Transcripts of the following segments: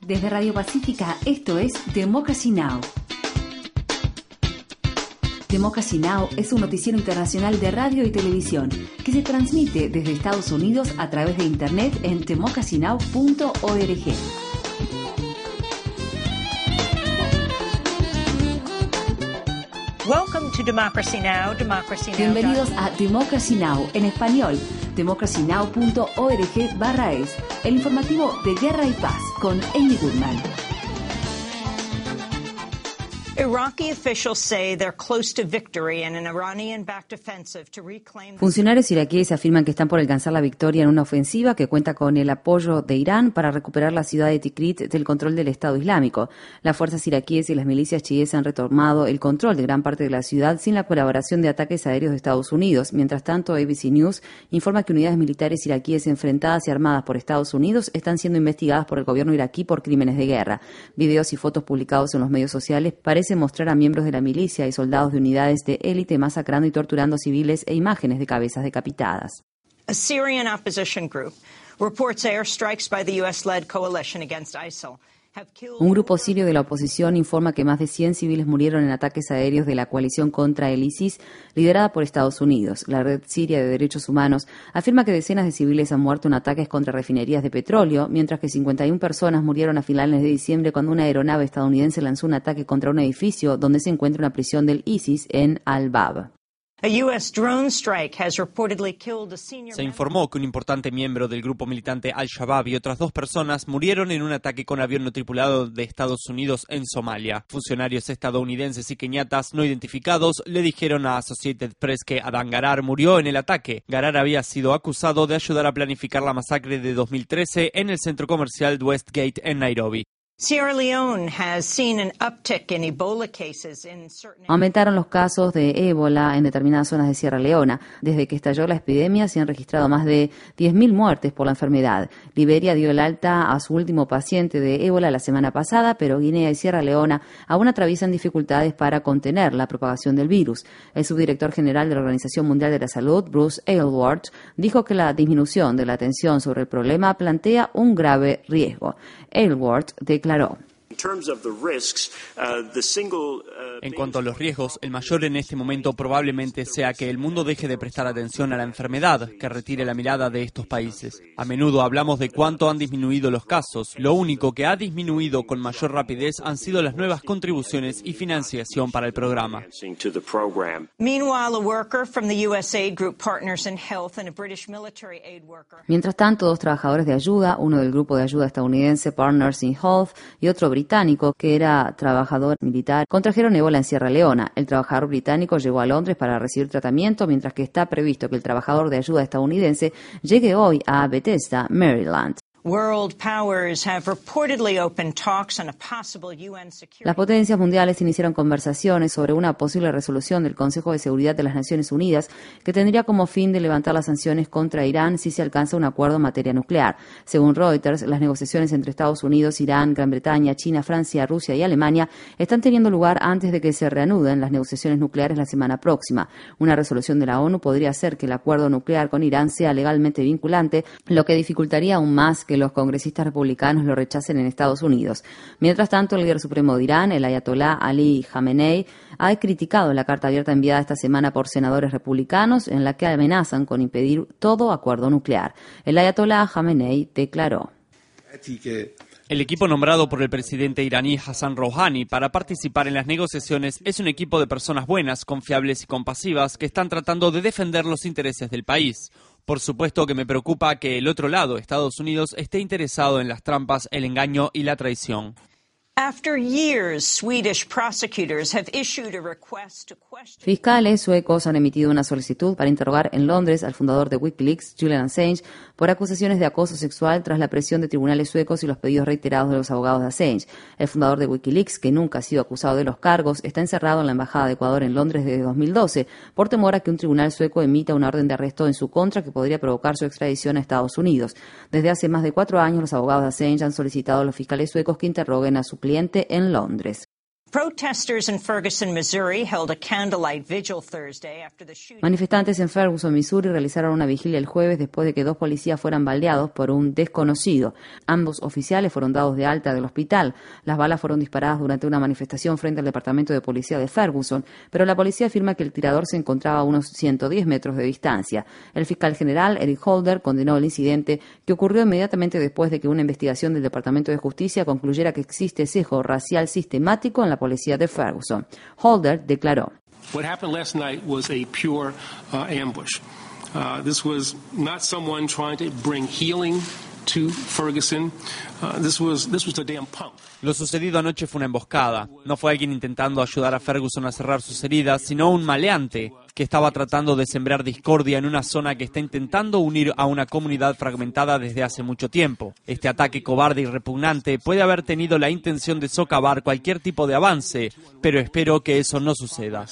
Desde Radio Pacífica, esto es Democracy Now! Democracy Now! es un noticiero internacional de radio y televisión que se transmite desde Estados Unidos a través de Internet en democracynow.org. Welcome to Democracy Now! Democracy Now! Bienvenidos a Democracy Now! en español, democracynow.org barra es, el informativo de Guerra y Paz con Amy Goodman. Funcionarios iraquíes afirman que están por alcanzar la victoria en una ofensiva que cuenta con el apoyo de Irán para recuperar la ciudad de Tikrit del control del Estado Islámico. Las fuerzas iraquíes y las milicias chiíes han retomado el control de gran parte de la ciudad sin la colaboración de ataques aéreos de Estados Unidos. Mientras tanto, ABC News informa que unidades militares iraquíes enfrentadas y armadas por Estados Unidos están siendo investigadas por el gobierno iraquí por crímenes de guerra. Videos y fotos publicados en los medios sociales parecen mostrar a miembros de la milicia y soldados de unidades de élite masacrando y torturando civiles e imágenes de cabezas decapitadas. A Syrian opposition group reports airstrikes by the U.S.-led coalition against ISIL Un grupo sirio de la oposición informa que más de 100 civiles murieron en ataques aéreos de la coalición contra el ISIS, liderada por Estados Unidos. La Red Siria de Derechos Humanos afirma que decenas de civiles han muerto en ataques contra refinerías de petróleo, mientras que 51 personas murieron a finales de diciembre cuando una aeronave estadounidense lanzó un ataque contra un edificio donde se encuentra una prisión del ISIS en Al-Bab. A U.S. drone strike has reportedly killed a senior Se informó que un importante miembro del grupo militante Al-Shabaab y otras dos personas murieron en un ataque con avión no tripulado de Estados Unidos en Somalia. Funcionarios estadounidenses y keniatas no identificados le dijeron a Associated Press que Adán Garar murió en el ataque. Garar había sido acusado de ayudar a planificar la masacre de 2013 en el centro comercial Westgate en Nairobi. Sierra Leone has seen an uptick in Ebola cases in certain Aumentaron los casos de ébola en determinadas zonas de Sierra Leona. Desde que estalló la epidemia se han registrado más de 10.000 muertes por la enfermedad. Liberia dio el alta a su último paciente de ébola la semana pasada, pero Guinea y Sierra Leona aún atraviesan dificultades para contener la propagación del virus. El subdirector general de la Organización Mundial de la Salud, Bruce Aylward, dijo que la disminución de la atención sobre el problema plantea un grave riesgo. Aylward declaró. In terms of the risks, uh, the single uh, En cuanto a los riesgos, el mayor en este momento probablemente sea que el mundo deje de prestar atención a la enfermedad, que retire la mirada de estos países. A menudo hablamos de cuánto han disminuido los casos. Lo único que ha disminuido con mayor rapidez han sido las nuevas contribuciones y financiación para el programa. financing to the program. Meanwhile, a worker from the USAID group Partners in Health and a British military aid worker Mientras tanto, dos trabajadores de ayuda, uno del grupo de ayuda estadounidense Partners in Health y otro británico que era trabajador militar, contrajeron ébola en Sierra Leona. El trabajador británico llegó a Londres para recibir tratamiento, mientras que está previsto que el trabajador de ayuda estadounidense llegue hoy a Bethesda, Maryland. Las potencias mundiales iniciaron conversaciones sobre una posible resolución del Consejo de Seguridad de las Naciones Unidas que tendría como fin de levantar las sanciones contra Irán si se alcanza un acuerdo en materia nuclear. Según Reuters, las negociaciones entre Estados Unidos, Irán, Gran Bretaña, China, Francia, Rusia y Alemania están teniendo lugar antes de que se reanuden las negociaciones nucleares la semana próxima. Una resolución de la ONU podría hacer que el acuerdo nuclear con Irán sea legalmente vinculante, lo que dificultaría aún más que los congresistas republicanos lo rechacen en Estados Unidos. Mientras tanto, el líder supremo de Irán, el ayatolá Ali Khamenei, ha criticado la carta abierta enviada esta semana por senadores republicanos en la que amenazan con impedir todo acuerdo nuclear. El ayatolá Khamenei declaró. El equipo nombrado por el presidente iraní Hassan Rouhani para participar en las negociaciones es un equipo de personas buenas, confiables y compasivas que están tratando de defender los intereses del país. Por supuesto que me preocupa que el otro lado, Estados Unidos, esté interesado en las trampas, el engaño y la traición. Fiscales suecos han emitido una solicitud para interrogar en Londres al fundador de Wikileaks, Julian Assange, por acusaciones de acoso sexual tras la presión de tribunales suecos y los pedidos reiterados de los abogados de Assange. El fundador de Wikileaks, que nunca ha sido acusado de los cargos, está encerrado en la Embajada de Ecuador en Londres desde 2012 por temor a que un tribunal sueco emita una orden de arresto en su contra que podría provocar su extradición a Estados Unidos. Desde hace más de cuatro años, los abogados de Assange han solicitado a los fiscales suecos que interroguen a su cliente en Londres. Manifestantes en Ferguson, Missouri, realizaron una vigilia el jueves después de que dos policías fueran baleados por un desconocido. Ambos oficiales fueron dados de alta del hospital. Las balas fueron disparadas durante una manifestación frente al departamento de policía de Ferguson, pero la policía afirma que el tirador se encontraba a unos 110 metros de distancia. El fiscal general, Eric Holder, condenó el incidente que ocurrió inmediatamente después de que una investigación del Departamento de Justicia concluyera que existe sesgo racial sistemático en la policía de Ferguson. Holder declaró. What happened last night was a pure uh, ambush. Uh, this was not someone trying to bring healing to Ferguson. Uh, this was this was a damn punk. Lo sucedido anoche fue una emboscada. No fue alguien intentando ayudar a Ferguson a cerrar sus heridas, sino un maleante que estaba tratando de sembrar discordia en una zona que está intentando unir a una comunidad fragmentada desde hace mucho tiempo. Este ataque cobarde y repugnante puede haber tenido la intención de socavar cualquier tipo de avance, pero espero que eso no suceda.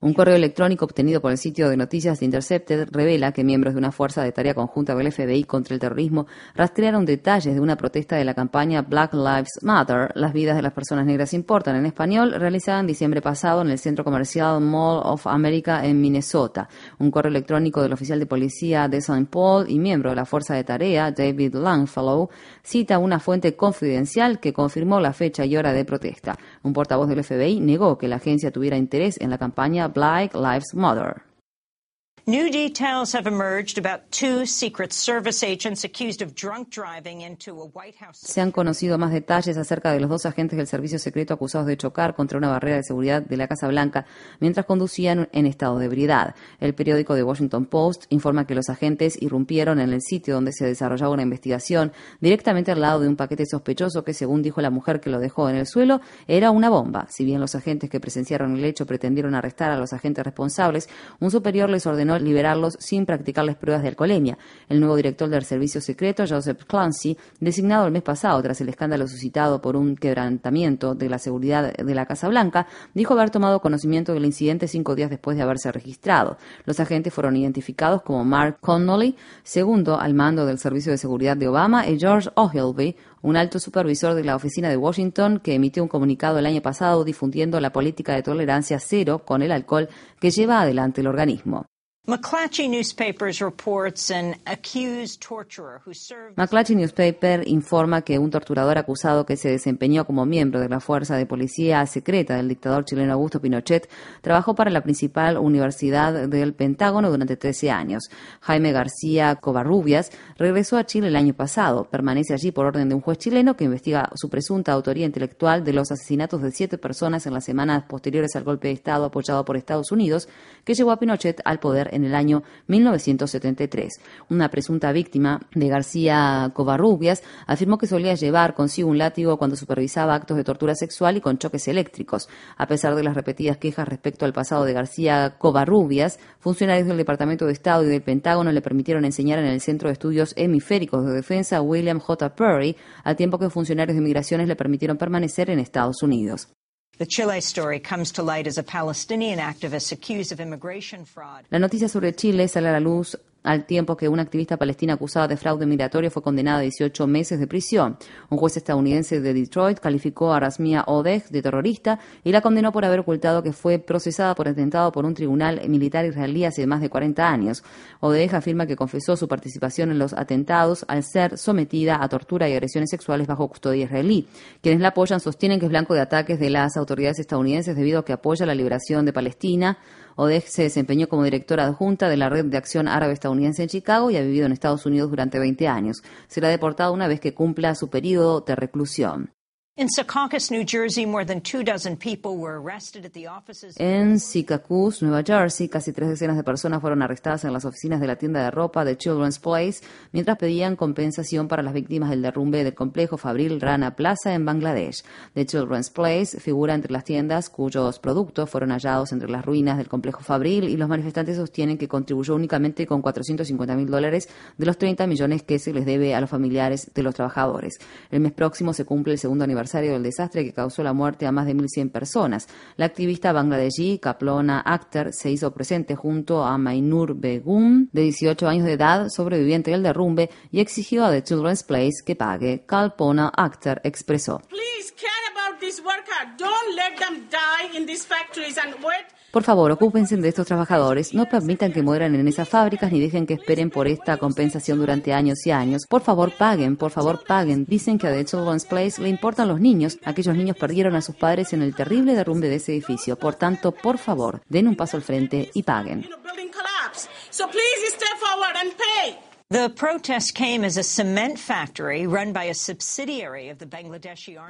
Un correo electrónico obtenido por el sitio de noticias de Intercepted revela que miembros de una fuerza de tarea conjunta del FBI contra el terrorismo rastrearon detalles de una protesta de la campaña Black Lives Matter, las vidas de las personas negras importan en español, realizada en diciembre pasado en el centro comercial Mall of America en Minnesota. Un correo electrónico del oficial de policía de St. Paul y miembro de la fuerza de tarea, David Langfellow, cita una fuente confidencial que confirmó la fecha y hora de protesta. Un portavoz del FBI negó que la agencia tuviera interés en la campaña Black Lives Matter. New details have emerged about two Secret Service agents accused of drunk driving into a White House. Se han conocido más detalles acerca de los dos agentes del servicio secreto acusados de chocar contra una barrera de seguridad de la Casa Blanca mientras conducían en estado de ebriedad. El periódico The Washington Post informa que los agentes irrumpieron en el sitio donde se desarrollaba una investigación directamente al lado de un paquete sospechoso que, según dijo la mujer que lo dejó en el suelo, era una bomba. Si bien los agentes que presenciaron el hecho pretendieron arrestar a los agentes responsables, un superior les ordenó liberarlos sin practicarles pruebas de alcoholemia. El nuevo director del servicio secreto, Joseph Clancy, designado el mes pasado tras el escándalo suscitado por un quebrantamiento de la seguridad de la Casa Blanca, dijo haber tomado conocimiento del incidente cinco días después de haberse registrado. Los agentes fueron identificados como Mark Connolly, segundo al mando del Servicio de Seguridad de Obama, y George Ogilvy, un alto supervisor de la oficina de Washington que emitió un comunicado el año pasado difundiendo la política de tolerancia cero con el alcohol que lleva adelante el organismo. McClatchy Newspaper informa que un torturador acusado que se desempeñó como miembro de la fuerza de policía secreta del dictador chileno Augusto Pinochet trabajó para la principal universidad del Pentágono durante 13 años. Jaime García Covarrubias regresó a Chile el año pasado. Permanece allí por orden de un juez chileno que investiga su presunta autoría intelectual de los asesinatos de siete personas en las semanas posteriores al golpe de Estado apoyado por Estados Unidos que llevó a Pinochet al poder en el año 1973. Una presunta víctima de García Covarrubias afirmó que solía llevar consigo un látigo cuando supervisaba actos de tortura sexual y con choques eléctricos. A pesar de las repetidas quejas respecto al pasado de García Covarrubias, funcionarios del Departamento de Estado y del Pentágono le permitieron enseñar en el Centro de Estudios Hemisféricos de Defensa William J. Perry, al tiempo que funcionarios de migraciones le permitieron permanecer en Estados Unidos. La noticia sobre Chile sale a la luz al tiempo que una activista palestina acusada de fraude migratorio fue condenada a 18 meses de prisión. Un juez estadounidense de Detroit calificó a Rasmia Odeh de terrorista y la condenó por haber ocultado que fue procesada por atentado por un tribunal militar israelí hace más de 40 años. Odeh afirma que confesó su participación en los atentados al ser sometida a tortura y agresiones sexuales bajo custodia israelí. Quienes la apoyan sostienen que es blanco de ataques de las autoridades estadounidenses debido a que apoya la liberación de Palestina. Odeh se desempeñó como directora adjunta de la Red de Acción Árabe Estadounidense en Chicago y ha vivido en Estados Unidos durante 20 años. Será deportada una vez que cumpla su periodo de reclusión. Secaucus. En Syracuse, Nueva Jersey, casi tres decenas de personas fueron arrestadas en las oficinas de la tienda de ropa de Children's Place mientras pedían compensación para las víctimas del derrumbe del complejo Fabril Rana Plaza en Bangladesh. The Children's Place figura entre las tiendas cuyos productos fueron hallados entre las ruinas del complejo Fabril y los manifestantes sostienen que contribuyó únicamente con 450 mil dólares de los 30 millones que se les debe a los familiares de los trabajadores. El mes próximo se cumple el segundo aniversario aniversario del desastre que causó la muerte a más de 1.100 personas. La activista bangladesí Kaplona Akhtar se hizo presente junto a Mainur Begum, de 18 años de edad, sobreviviente del derrumbe, y exigió a The Children's Place que pague. Kalpona Akhtar expresó. Por favor, ocúpense de estos trabajadores, no permitan que mueran en esas fábricas ni dejen que esperen por esta compensación durante años y años. Por favor, paguen, por favor, paguen. Dicen que a The Children's Place le importan los niños. Aquellos niños perdieron a sus padres en el terrible derrumbe de ese edificio. Por tanto, por favor, den un paso al frente y paguen.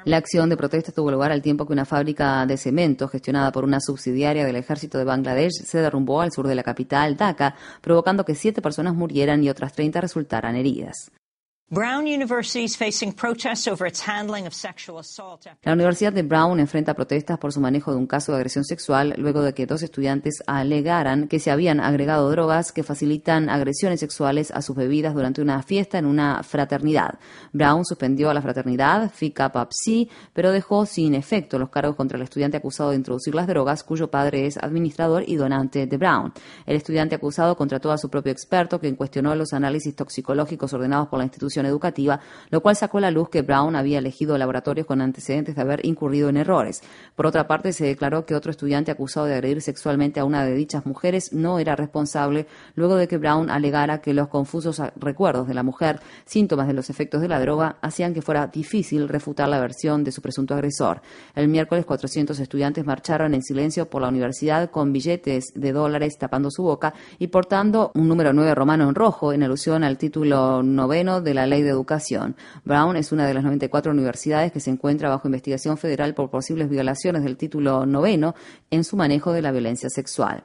La acción de protesta tuvo lugar al tiempo que una fábrica de cemento gestionada por una subsidiaria del ejército de Bangladesh se derrumbó al sur de la capital, Dhaka, provocando que siete personas murieran y otras 30 resultaran heridas. La Universidad de Brown enfrenta protestas por su manejo de un caso de agresión sexual luego de que dos estudiantes alegaran que se habían agregado drogas que facilitan agresiones sexuales a sus bebidas durante una fiesta en una fraternidad. Brown suspendió a la fraternidad Phi Kappa Psi, pero dejó sin efecto los cargos contra el estudiante acusado de introducir las drogas, cuyo padre es administrador y donante de Brown. El estudiante acusado contrató a su propio experto, quien cuestionó los análisis toxicológicos ordenados por la institución educativa, lo cual sacó a la luz que Brown había elegido laboratorios con antecedentes de haber incurrido en errores. Por otra parte, se declaró que otro estudiante acusado de agredir sexualmente a una de dichas mujeres no era responsable luego de que Brown alegara que los confusos recuerdos de la mujer, síntomas de los efectos de la droga, hacían que fuera difícil refutar la versión de su presunto agresor. El miércoles, 400 estudiantes marcharon en silencio por la universidad con billetes de dólares tapando su boca y portando un número 9 romano en rojo en alusión al título noveno de la Ley de Educación. Brown es una de las 94 universidades que se encuentra bajo investigación federal por posibles violaciones del título noveno en su manejo de la violencia sexual.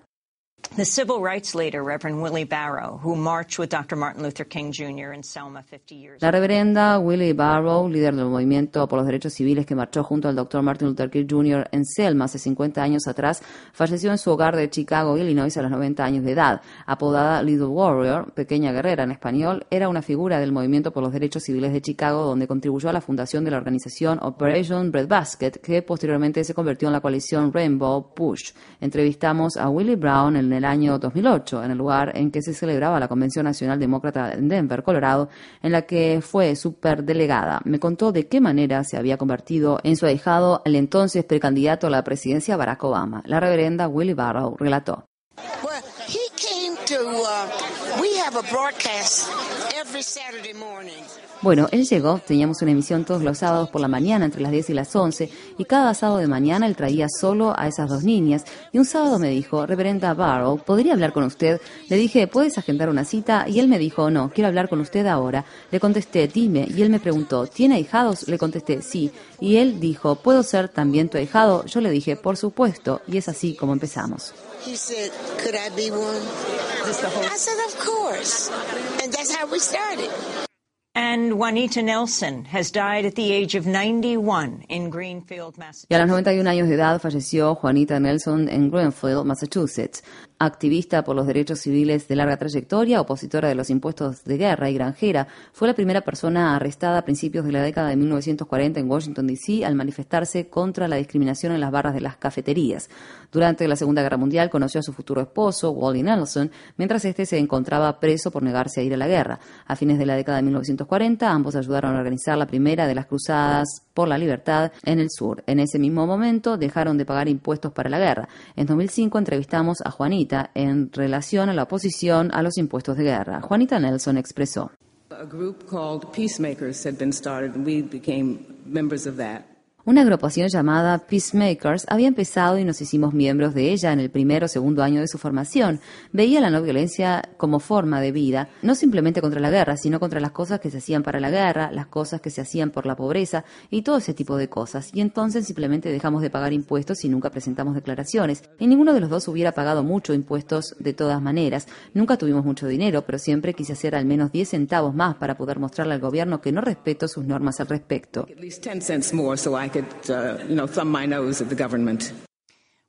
The civil rights leader, Reverend Willie Barrow, who marched with Dr. Martin Luther King Jr. in Selma 50 years La reverenda Willie Barrow, líder del movimiento por los derechos civiles que marchó junto al Dr. Martin Luther King Jr. en Selma hace 50 años atrás, falleció en su hogar de Chicago, Illinois, a los 90 años de edad. Apodada Little Warrior, pequeña guerrera en español, era una figura del movimiento por los derechos civiles de Chicago, donde contribuyó a la fundación de la organización Operation Breadbasket, que posteriormente se convirtió en la coalición Rainbow Push. Entrevistamos a Willie Brown en el año 2008, en el lugar en que se celebraba la Convención Nacional Demócrata en Denver, Colorado, en la que fue superdelegada. Me contó de qué manera se había convertido en su ahijado el entonces precandidato a la presidencia Barack Obama. La reverenda Willie Barrow relató. Well, he came to, uh, we broadcast every Saturday. Bueno, él llegó, teníamos una emisión todos los sábados por la mañana entre las 10 y las 11 y cada sábado de mañana él traía solo a esas dos niñas y un sábado me dijo, reverenda Barrow, ¿podría hablar con usted? Le dije, ¿puedes agendar una cita? Y él me dijo, no, quiero hablar con usted ahora. Le contesté, dime, y él me preguntó, ¿tiene ahijados? Le contesté, sí. Y él dijo, ¿puedo ser también tu ahijado? Yo le dije, por supuesto, y es así como empezamos. He said, could I be one? I said, of course. And that's how we started. And Juanita Nelson has died at the age of 91 in Greenfield, Massachusetts. Y a los 91 años de edad falleció Juanita Nelson en Greenfield, Massachusetts. Activista por los derechos civiles de larga trayectoria, opositora de los impuestos de guerra y granjera, fue la primera persona arrestada a principios de la década de 1940 en Washington, D.C. al manifestarse contra la discriminación en las barras de las cafeterías. Durante la Segunda Guerra Mundial conoció a su futuro esposo, Wally Nelson, mientras este se encontraba preso por negarse a ir a la guerra. A fines de la década de 1940, ambos ayudaron a organizar la primera de las cruzadas la libertad en el sur. En ese mismo momento dejaron de pagar impuestos para la guerra. En 2005 entrevistamos a Juanita en relación a la oposición a los impuestos de guerra. Juanita Nelson expresó. A group called Peacemakers had been started, and we became members of that. Una agrupación llamada Peacemakers había empezado y nos hicimos miembros de ella en el primer o segundo año de su formación. Veía la no violencia como forma de vida, no simplemente contra la guerra, sino contra las cosas que se hacían para la guerra, las cosas que se hacían por la pobreza y todo ese tipo de cosas. Y entonces simplemente dejamos de pagar impuestos y nunca presentamos declaraciones. Y ninguno de los dos hubiera pagado mucho impuestos de todas maneras. Nunca tuvimos mucho dinero, pero siempre quise hacer al menos 10 centavos más para poder mostrarle al gobierno que no respeto sus normas al respecto. At least 10 cents more so I could, uh, you know, thumb my nose at the government.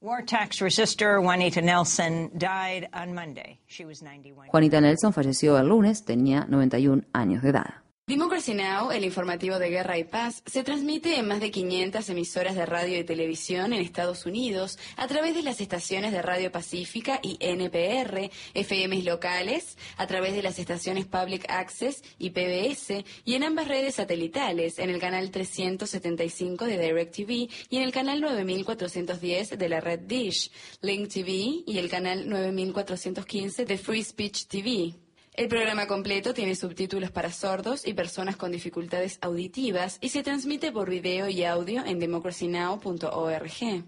War tax resistor Juanita Nelson died on Monday. She was 91. Juanita Nelson falleció el lunes, tenía 91 años de edad. Democracy Now!, el informativo de guerra y paz, se transmite en más de 500 emisoras de radio y televisión en Estados Unidos a través de las estaciones de Radio Pacífica y NPR, FMs locales, a través de las estaciones Public Access y PBS y en ambas redes satelitales, en el canal 375 de DirecTV y en el canal 9410 de la red Dish, Link TV y el canal 9415 de Free Speech TV. El programa completo tiene subtítulos para sordos y personas con dificultades auditivas y se transmite por video y audio en democracynow.org.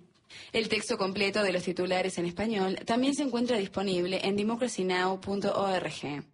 El texto completo de los titulares en español también se encuentra disponible en democracynow.org.